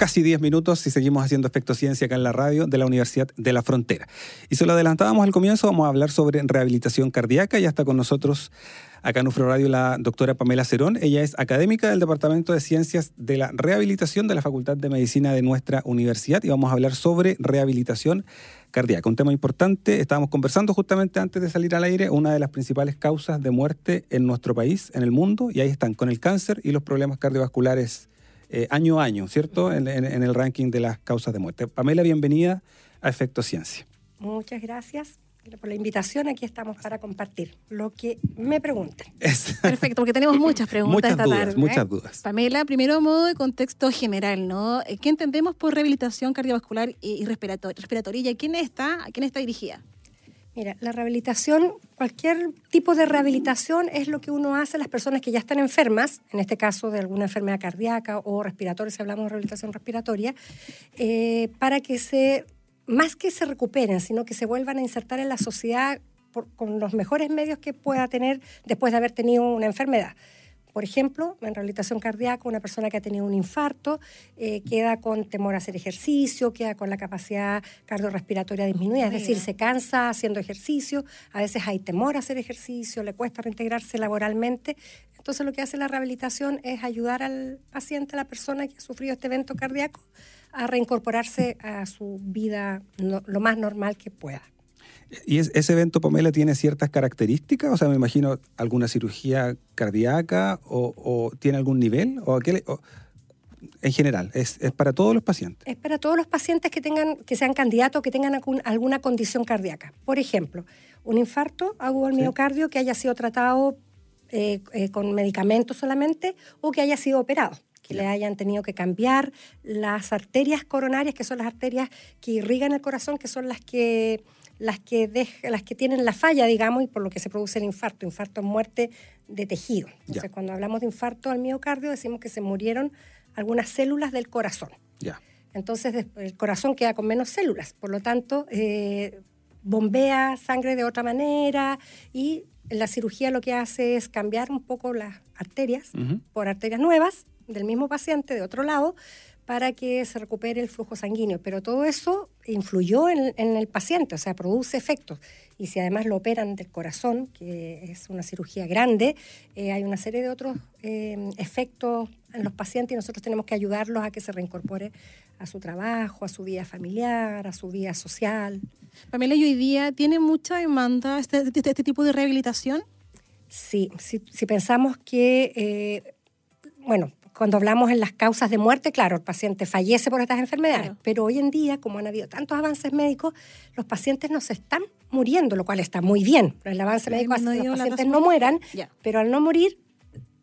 casi 10 minutos y seguimos haciendo Efecto Ciencia acá en la radio de la Universidad de la Frontera. Y se lo adelantábamos al comienzo, vamos a hablar sobre rehabilitación cardíaca. Ya está con nosotros acá en UFRO Radio la doctora Pamela Cerón. Ella es académica del Departamento de Ciencias de la Rehabilitación de la Facultad de Medicina de nuestra universidad y vamos a hablar sobre rehabilitación cardíaca. Un tema importante, estábamos conversando justamente antes de salir al aire, una de las principales causas de muerte en nuestro país, en el mundo, y ahí están, con el cáncer y los problemas cardiovasculares eh, año a año, ¿cierto? En, el ranking de las causas de muerte. Pamela, bienvenida a Efecto Ciencia. Muchas gracias por la invitación. Aquí estamos para compartir lo que me pregunten. Perfecto, porque tenemos muchas preguntas muchas esta dudas, Muchas dudas. Pamela, primero a modo de contexto general, ¿no? ¿Qué entendemos por rehabilitación cardiovascular y respiratoria? ¿Quién está, ¿A quién está dirigida? Mira, la rehabilitación, cualquier tipo de rehabilitación es lo que uno hace a las personas que ya están enfermas, en este caso de alguna enfermedad cardíaca o respiratoria, si hablamos de rehabilitación respiratoria, eh, para que se, más que se recuperen, sino que se vuelvan a insertar en la sociedad con los mejores medios que pueda tener después de haber tenido una enfermedad. Por ejemplo, en rehabilitación cardíaca, una persona que ha tenido un infarto eh, queda con temor a hacer ejercicio, queda con la capacidad cardiorrespiratoria disminuida, es decir, se cansa haciendo ejercicio, a veces hay temor a hacer ejercicio, le cuesta reintegrarse laboralmente. Entonces lo que hace la rehabilitación es ayudar al paciente, a la persona que ha sufrido este evento cardíaco, a reincorporarse a su vida lo más normal que pueda. ¿Y ese evento, Pamela, tiene ciertas características? O sea, me imagino alguna cirugía cardíaca o, tiene algún nivel? ¿O, en general, ¿es, para todos los pacientes? Es para todos los pacientes que, tengan, que sean candidatos, que tengan alguna condición cardíaca. Por ejemplo, un infarto agudo al miocardio que haya sido tratado eh, eh, con medicamentos solamente o que haya sido operado que le hayan tenido que cambiar las arterias coronarias, que son las arterias que irrigan el corazón, que son las que las que, las que tienen la falla, digamos, y por lo que se produce el infarto. Infarto es muerte de tejido. Entonces, cuando hablamos de infarto al miocardio, decimos que se murieron algunas células del corazón. Entonces, el corazón queda con menos células. Por lo tanto, eh, bombea sangre de otra manera y la cirugía lo que hace es cambiar un poco las arterias por arterias nuevas del mismo paciente de otro lado para que se recupere el flujo sanguíneo. Pero todo eso influyó en, el paciente, o sea, produce efectos. Y si además lo operan del corazón, que es una cirugía grande, eh, hay una serie de otros eh, efectos en los pacientes y nosotros tenemos que ayudarlos a que se reincorpore a su trabajo, a su vida familiar, a su vida social. Pamela, ¿y hoy día tiene mucha demanda este, este, este tipo de rehabilitación? Sí, si, pensamos que, eh, bueno, cuando hablamos en las causas de muerte, claro, el paciente fallece por estas enfermedades, pero hoy en día, como han habido tantos avances médicos, los pacientes no se están muriendo, lo cual está muy bien. El avance médico hace que los pacientes no mueran, pero al no morir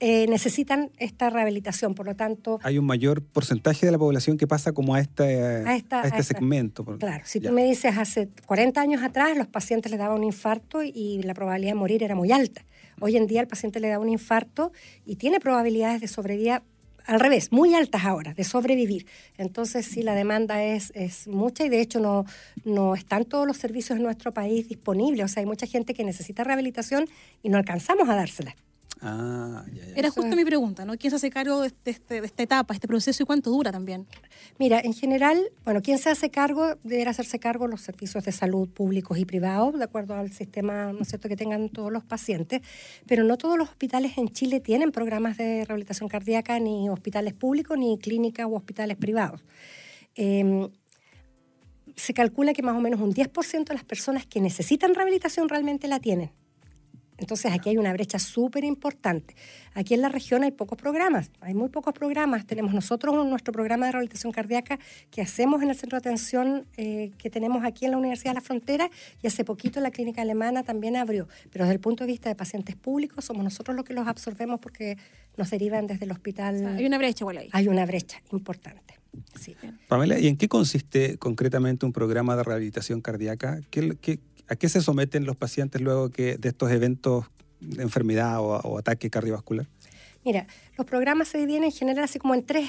eh, necesitan esta rehabilitación, por lo tanto... Hay un mayor porcentaje de la población que pasa como a este, este segmento. Claro, si tú me dices hace 40 años atrás los pacientes les daban un infarto y la probabilidad de morir era muy alta. Hoy en día el paciente le da un infarto y tiene probabilidades de sobrevivir al revés, muy altas ahora, de sobrevivir. Entonces, sí, la demanda es, es mucha y de hecho no, no están todos los servicios en nuestro país disponibles. O sea, hay mucha gente que necesita rehabilitación y no alcanzamos a dársela. Ah, Era justo mi pregunta, ¿no? ¿Quién se hace cargo de, este, de, esta etapa, este proceso y cuánto dura también? Mira, en general, bueno, ¿quién se hace cargo? Deberá hacerse cargo los servicios de salud públicos y privados, de acuerdo al sistema, ¿no es cierto?, que tengan todos los pacientes, pero no todos los hospitales en Chile tienen programas de rehabilitación cardíaca, ni hospitales públicos, ni clínicas u hospitales privados. Em, se calcula que más o menos un 10% de las personas que necesitan rehabilitación realmente la tienen. Entonces aquí hay una brecha súper importante. Aquí en la región hay pocos programas, hay muy pocos programas. Tenemos nosotros nuestro programa de rehabilitación cardíaca que hacemos en el centro de atención eh, que tenemos aquí en la Universidad de la Frontera y hace poquito la clínica alemana también abrió. Pero desde el punto de vista de pacientes públicos somos nosotros los que los absorbemos porque nos derivan desde el hospital. hay una brecha igual ahí. Hay una brecha importante. Sí. Pamela, ¿y en qué consiste concretamente un programa de rehabilitación cardíaca? ¿Qué, qué ¿A qué se someten los pacientes luego que de estos eventos de enfermedad o, o ataque cardiovascular? Mira, los programas se dividen en general así como en tres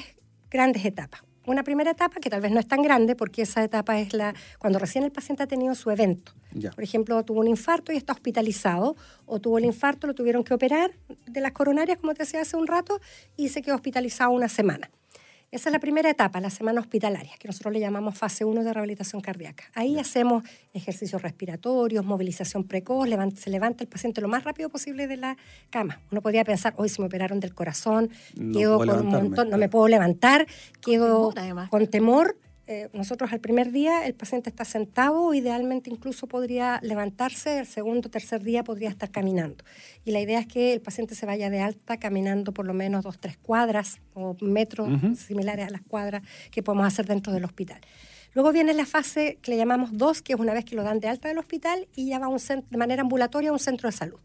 grandes etapas. Una primera etapa que tal vez no es tan grande porque esa etapa es la cuando recién el paciente ha tenido su evento. Ya. Por ejemplo, tuvo un infarto y está hospitalizado, o tuvo el infarto, lo tuvieron que operar de las coronarias, como te decía hace un rato, y se quedó hospitalizado una semana. Esa es la primera etapa, la semana hospitalaria, que nosotros le llamamos fase 1 de rehabilitación cardíaca. Ahí hacemos ejercicios respiratorios, movilización precoz, levan- se levanta el paciente lo más rápido posible de la cama. Uno podría pensar, hoy si me operaron del corazón, No quedo con un montón, no me puedo levantar, quedo temor, además. con temor. Eh, nosotros al primer día el paciente está sentado, idealmente incluso podría levantarse, el segundo, tercer día podría estar caminando. Y la idea es que el paciente se vaya de alta caminando por lo menos dos, tres cuadras o metros similares a las cuadras que podemos hacer dentro del hospital. Luego viene la fase que le llamamos 2, que es una vez que lo dan de alta del hospital y ya va un de manera ambulatoria a un centro de salud.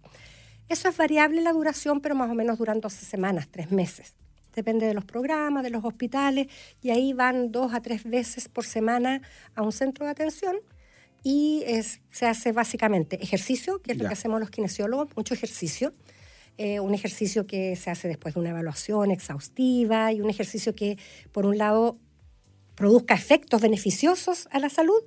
Eso es variable la duración, pero más o menos duran 12 semanas, tres meses. Depende de los programas, de los hospitales, y ahí van dos a tres veces por semana a un centro de atención y es- se hace básicamente ejercicio, que es lo que hacemos los kinesiólogos, mucho ejercicio. Eh, un ejercicio que se hace después de una evaluación exhaustiva y un ejercicio que, por un lado, produzca efectos beneficiosos a la salud,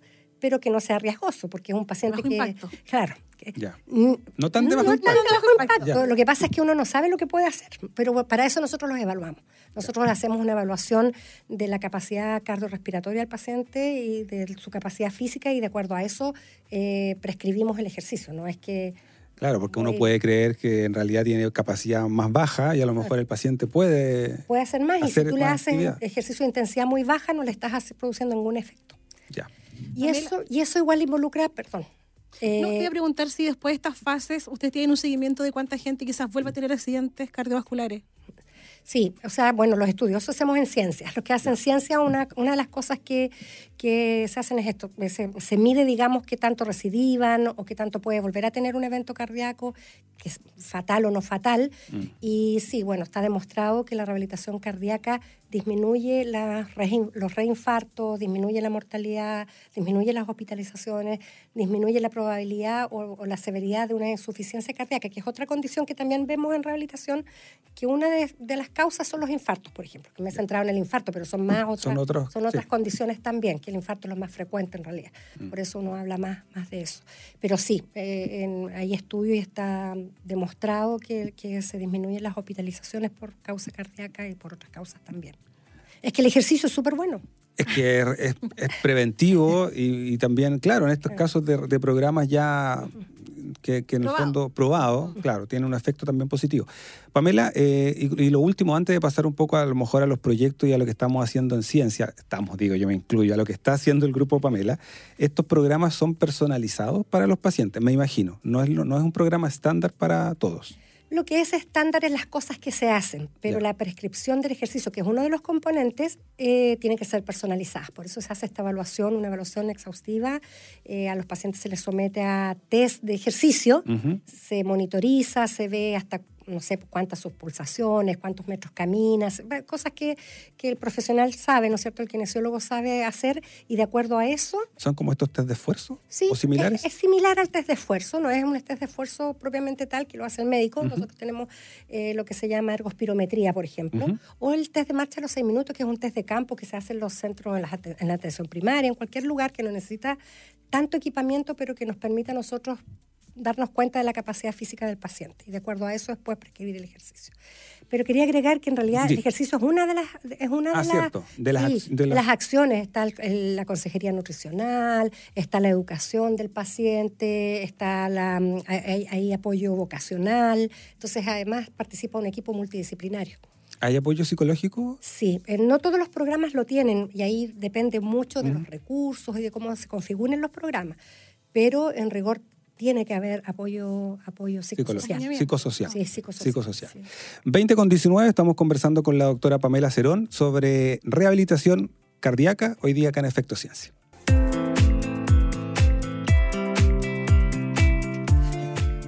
pero que no sea riesgoso, porque es un paciente Bajo que... impacto. Claro. que- Ya. Mm, No tan de no, bajo no tan impacto. de bajo impacto. Ya. Lo que pasa es que uno no sabe lo que puede hacer, pero para eso nosotros los evaluamos. Nosotros hacemos una evaluación de la capacidad cardiorrespiratoria del paciente y de su capacidad física y de acuerdo a eso eh, prescribimos el ejercicio. No es que Claro, porque uno Muy- puede creer que en realidad tiene capacidad más baja y a lo mejor el paciente puede... puede hacer más y si tú le haces actividad. ejercicio de intensidad muy baja no le estás produciendo ningún efecto. Y Pamela. eso, y eso igual involucra, perdón. eh, No, te iba a preguntar si después de estas fases ustedes tienen un seguimiento de cuánta gente quizás vuelva a tener accidentes cardiovasculares. Sí, o sea, bueno, los estudiosos hacemos en ciencias. Los que hacen ciencia, una, una de las cosas que, que se hacen es esto, se, se mide, digamos, qué tanto recidivan o qué tanto puede volver a tener un evento cardíaco, que es fatal o no fatal. Y sí, bueno, está demostrado que la rehabilitación cardíaca disminuye los reinfartos, disminuye la mortalidad, disminuye las hospitalizaciones, disminuye la probabilidad o, o la severidad de una insuficiencia cardíaca, que es otra condición que también vemos en rehabilitación, que una de, de las causas son los infartos, por ejemplo, que me he centrado en el infarto, pero son más otras, Son otros, son otras sí. condiciones también, que el infarto es lo más frecuente en realidad. Mm. Por eso uno habla más, más de eso. Pero sí, eh, en- hay estudios y está demostrado que, que se disminuyen las hospitalizaciones por causa cardíaca y por otras causas también. Es que el ejercicio es súper bueno. Es que es, preventivo y, y también, claro, en estos casos de, de programas ya que, que en el fondo probado, claro, tiene un efecto también positivo. Pamela, eh, y, y lo último, antes de pasar un poco a lo mejor a los proyectos y a lo que estamos haciendo en ciencia, estamos, digo, yo me incluyo, a lo que está haciendo el grupo Pamela, estos programas son personalizados para los pacientes, me imagino. No es, no es un programa estándar para todos. Lo que es estándar es las cosas que se hacen, pero la prescripción del ejercicio, que es uno de los componentes, eh, tiene que ser personalizada. Por eso se hace esta evaluación, una evaluación exhaustiva. Eh, a los pacientes se les somete a test de ejercicio, se monitoriza, se ve hasta no sé cuántas sus pulsaciones, cuántos metros caminas, cosas que, que el profesional sabe, ¿no es cierto? El kinesiólogo sabe hacer y de acuerdo a eso ¿Son como estos test de esfuerzo? Sí, ¿O similares? Es, es similar al test de esfuerzo, no es un test de esfuerzo propiamente tal que lo hace el médico. Nosotros tenemos eh, lo que se llama ergospirometría, por ejemplo, o el test de marcha a los seis minutos, que es un test de campo que se hace en los centros, en la, ate- en la atención primaria, en cualquier lugar que no necesita tanto equipamiento, pero que nos permita a nosotros darnos cuenta de la capacidad física del paciente y de acuerdo a eso después prescribir el ejercicio. Pero quería agregar que en realidad Sí. el ejercicio es una de las es una Ah, de, las- cierto, de las sí, ac- de de las- las acciones está el- el- la consejería nutricional, está la educación del paciente, está la mm, hay, hay apoyo vocacional, entonces además participa un equipo multidisciplinario. ¿Hay apoyo psicológico? Sí, eh, no todos los programas lo tienen y ahí depende mucho de los recursos y de cómo se configuren los programas, pero en rigor tiene que haber apoyo apoyo psicosocial. Psicológico, psicosocial. Sí, psicosocial. Psicosocial. sí. 20 con 19 estamos conversando con la doctora Pamela Cerón sobre rehabilitación cardíaca, hoy día acá en Efecto Ciencia.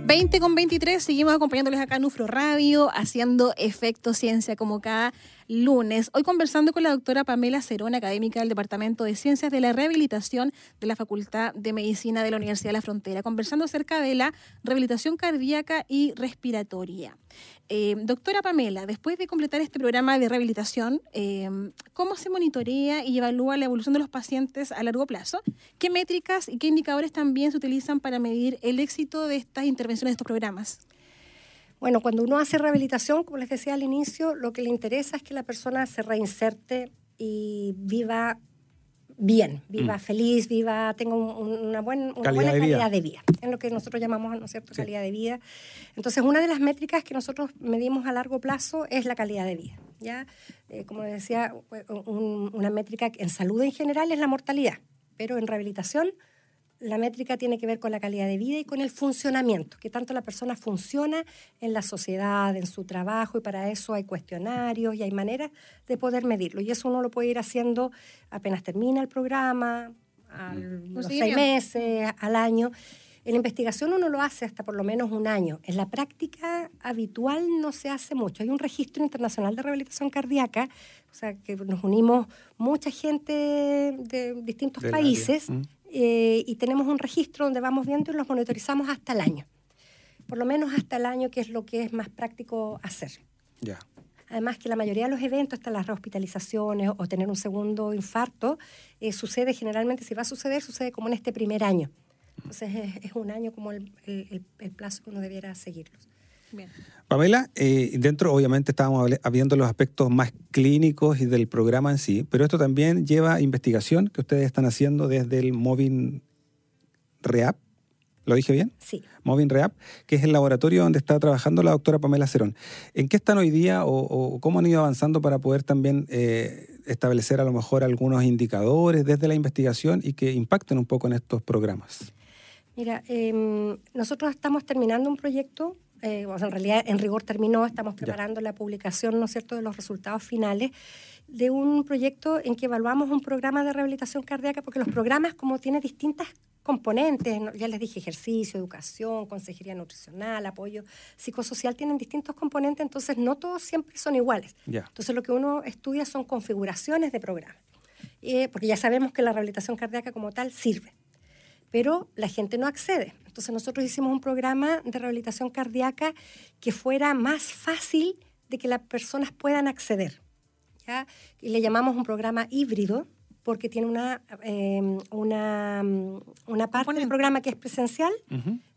20 con 23, seguimos acompañándoles acá en UFRO Radio, haciendo efecto ciencia como cada lunes. Hoy conversando con la doctora Pamela Cerón, académica del Departamento de Ciencias de la Rehabilitación de la Facultad de Medicina de la Universidad de la Frontera, conversando acerca de la rehabilitación cardíaca y respiratoria. Eh, doctora Pamela, después de completar este programa de rehabilitación, eh, ¿cómo se monitorea y evalúa la evolución de los pacientes a largo plazo? ¿Qué métricas y qué indicadores también se utilizan para medir el éxito de estas intervenciones, de estos programas? Bueno, cuando uno hace rehabilitación, como les decía al inicio, lo que le interesa es que la persona se reinserte y viva bien, viva mm. feliz, viva, tenga una, buena calidad de vida. Es lo que nosotros llamamos, ¿no es cierto?, calidad de vida. Entonces, una de las métricas que nosotros medimos a largo plazo es la calidad de vida. ¿ya? Eh, como decía, una métrica en salud en general es la mortalidad, pero en rehabilitación la métrica tiene que ver con la calidad de vida y con el funcionamiento, que tanto la persona funciona en la sociedad, en su trabajo, y para eso hay cuestionarios y hay maneras de poder medirlo. Y eso uno lo puede ir haciendo apenas termina el programa, a mm. los seis meses, al año. En la investigación uno lo hace hasta por lo menos un año. En la práctica habitual no se hace mucho. Hay un registro internacional de rehabilitación cardíaca, o sea, que nos unimos mucha gente de distintos países. Mm. Eh, y tenemos un registro donde vamos viendo y los monitorizamos hasta el año. Por lo menos hasta el año, que es lo que es más práctico hacer. Ya. Además que la mayoría de los eventos, hasta las rehospitalizaciones o tener un segundo infarto, eh, sucede generalmente, si va a suceder, sucede como en este primer año. Entonces es, un año como el, el plazo que uno debiera seguirlos. Pamela, eh, dentro obviamente estábamos viendo los aspectos más clínicos y del programa en sí, pero esto también lleva investigación que ustedes están haciendo desde el Moving Reap. ¿Lo dije bien? Sí. Moving Reap, que es el laboratorio donde está trabajando la doctora Pamela Cerón. ¿En qué están hoy día o, cómo han ido avanzando para poder también eh, establecer a lo mejor algunos indicadores desde la investigación y que impacten un poco en estos programas? Mira, em, nosotros estamos terminando un proyecto eh, en realidad en rigor terminó, estamos preparando la publicación, ¿no es cierto?, de los resultados finales de un proyecto en que evaluamos un programa de rehabilitación cardíaca, porque los programas, como tienen distintas componentes, ya les dije, ejercicio, educación, consejería nutricional, apoyo psicosocial, tienen distintos componentes, entonces no todos siempre son iguales. Entonces lo que uno estudia son configuraciones de programas, eh, porque ya sabemos que la rehabilitación cardíaca como tal sirve pero la gente no accede. Entonces nosotros hicimos un programa de rehabilitación cardíaca que fuera más fácil de que las personas puedan acceder. ¿ya? Y le llamamos un programa híbrido porque tiene una, eh, una, una, parte del programa que es presencial,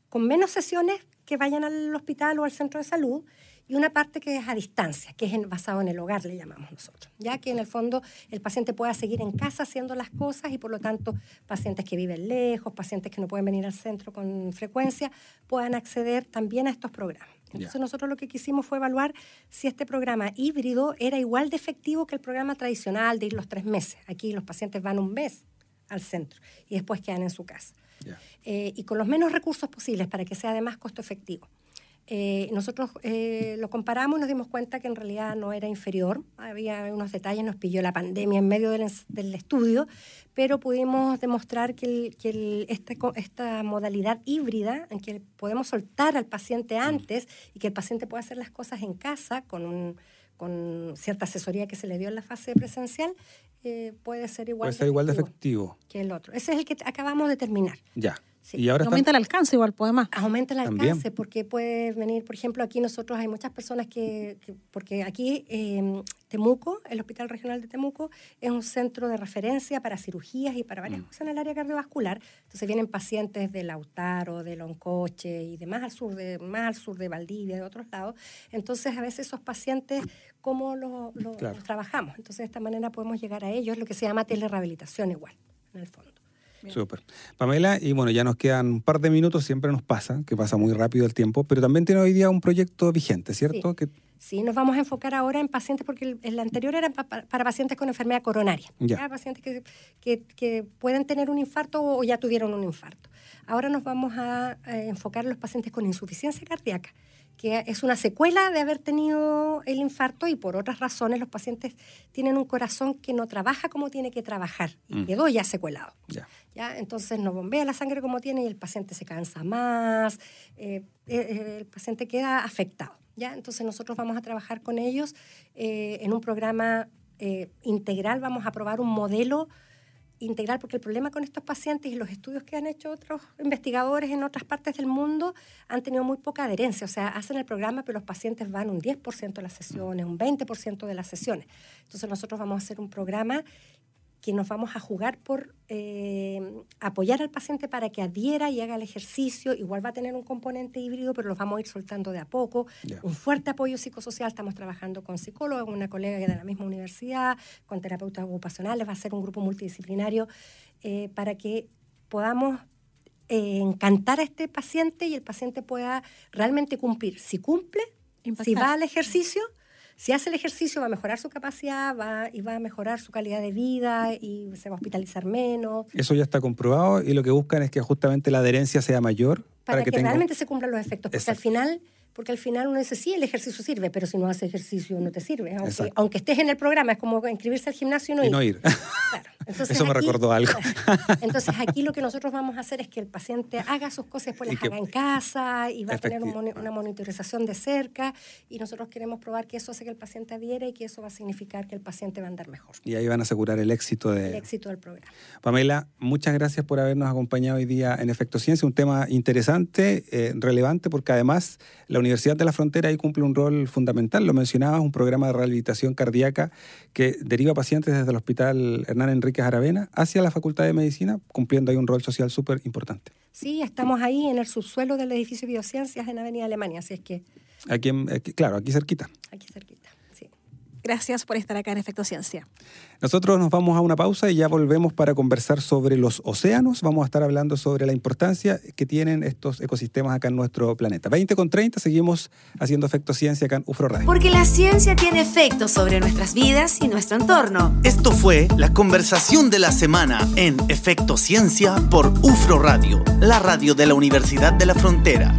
con menos sesiones que vayan al hospital o al centro de salud, y una parte que es a distancia, que es basado en el hogar, le llamamos nosotros, ya que en el fondo el paciente pueda seguir en casa haciendo las cosas y por lo tanto pacientes que viven lejos, pacientes que no pueden venir al centro con frecuencia, puedan acceder también a estos programas. Entonces nosotros lo que quisimos fue evaluar si este programa híbrido era igual de efectivo que el programa tradicional de ir los tres meses. Aquí los pacientes van un mes al centro y después quedan en su casa. Eh, y con los menos recursos posibles para que sea además costo efectivo. Eh, nosotros eh, lo comparamos y nos dimos cuenta que en realidad no era inferior. Había unos detalles, nos pilló la pandemia en medio del, estudio, pero pudimos demostrar que, este esta modalidad híbrida, en que podemos soltar al paciente mm. antes y que el paciente pueda hacer las cosas en casa con, con cierta asesoría que se le dio en la fase presencial, eh, puede ser igual, puede ser igual de efectivo que el otro. Ese es el que acabamos de terminar. Ya. Y ahora aumenta el alcance igual, puede más. Aumenta el alcance porque puede venir, por ejemplo, aquí nosotros hay muchas personas que, porque aquí em, Temuco, el Hospital Regional de Temuco, es un centro de referencia para cirugías y para varias mm. cosas en el área cardiovascular. Entonces vienen pacientes de Lautaro, de Loncoche y de más al sur de, más al sur de Valdivia, de otros lados. Entonces a veces esos pacientes, ¿cómo los trabajamos? Entonces de esta manera podemos llegar a ellos, lo que se llama telerehabilitación igual, en el fondo. Súper. Pamela, y bueno, ya nos quedan un par de minutos, siempre nos pasa, que pasa muy rápido el tiempo, pero también tiene hoy día un proyecto vigente, ¿cierto? Sí, que... sí nos vamos a enfocar ahora en pacientes, porque el, anterior era para pacientes con enfermedad coronaria, ya. pacientes que, que, que, pueden tener un infarto o ya tuvieron un infarto. Ahora nos vamos a, a enfocar en los pacientes con insuficiencia cardíaca que es una secuela de haber tenido el infarto y por otras razones los pacientes tienen un corazón que no trabaja como tiene que trabajar y mm. quedó ya secuelado. ¿ya? Entonces no bombea la sangre como tiene y el paciente se cansa más, eh, eh, el paciente queda afectado. ¿ya? Entonces nosotros vamos a trabajar con ellos eh, en un programa integral, vamos a probar un modelo integral, porque el problema con estos pacientes y los estudios que han hecho otros investigadores en otras partes del mundo han tenido muy poca adherencia. O sea, hacen el programa, pero los pacientes van un 10% de las sesiones, un 20% de las sesiones. Entonces nosotros vamos a hacer un programa que nos vamos a jugar por eh, apoyar al paciente para que adhiera y haga el ejercicio. Igual va a tener un componente híbrido, pero los vamos a ir soltando de a poco. Un fuerte apoyo psicosocial. Estamos trabajando con psicólogos, una colega de la misma universidad, con terapeutas ocupacionales. Va a ser un grupo multidisciplinario eh, para que podamos eh, encantar a este paciente y el paciente pueda realmente cumplir. Si cumple, si va al ejercicio si hace el ejercicio va a mejorar su capacidad va, y va a mejorar su calidad de vida y se va a hospitalizar menos. Eso ya está comprobado y lo que buscan es que justamente la adherencia sea mayor. Para, que, realmente se cumplan los efectos, porque al final porque al final uno dice, sí, el ejercicio sirve, pero si no hace ejercicio no te sirve. Aunque, estés en el programa, es como inscribirse al gimnasio y no ir. Eso me recordó algo. Entonces aquí lo que nosotros vamos a hacer es que el paciente haga sus cosas, después las haga en casa y va a tener una monitorización de cerca y nosotros queremos probar que eso hace que el paciente adhiere y que eso va a significar que el paciente va a andar mejor. Y ahí van a asegurar el éxito, de... el éxito del programa. Pamela, muchas gracias por habernos acompañado hoy día en Efecto Ciencia, un tema interesante, eh, relevante, porque además la Universidad de la Frontera ahí cumple un rol fundamental. Lo mencionabas, un programa de rehabilitación cardíaca que deriva pacientes desde el Hospital Hernán Enríquez Aravena hacia la Facultad de Medicina, cumpliendo ahí un rol social súper importante. Sí, estamos ahí en el subsuelo del edificio de Biociencias en Avenida Alemania, así es que... Aquí, claro, aquí cerquita. Aquí cerquita. Gracias por estar acá en Efecto Ciencia. Nosotros nos vamos a una pausa y ya volvemos para conversar sobre los océanos. Vamos a estar hablando sobre la importancia que tienen estos ecosistemas acá en nuestro planeta. 20 con 30 seguimos haciendo Efecto Ciencia acá en UFRO Radio. Porque la ciencia tiene efectos sobre nuestras vidas y nuestro entorno. Esto fue la conversación de la semana en Efecto Ciencia por UFRO Radio, la radio de la Universidad de la Frontera.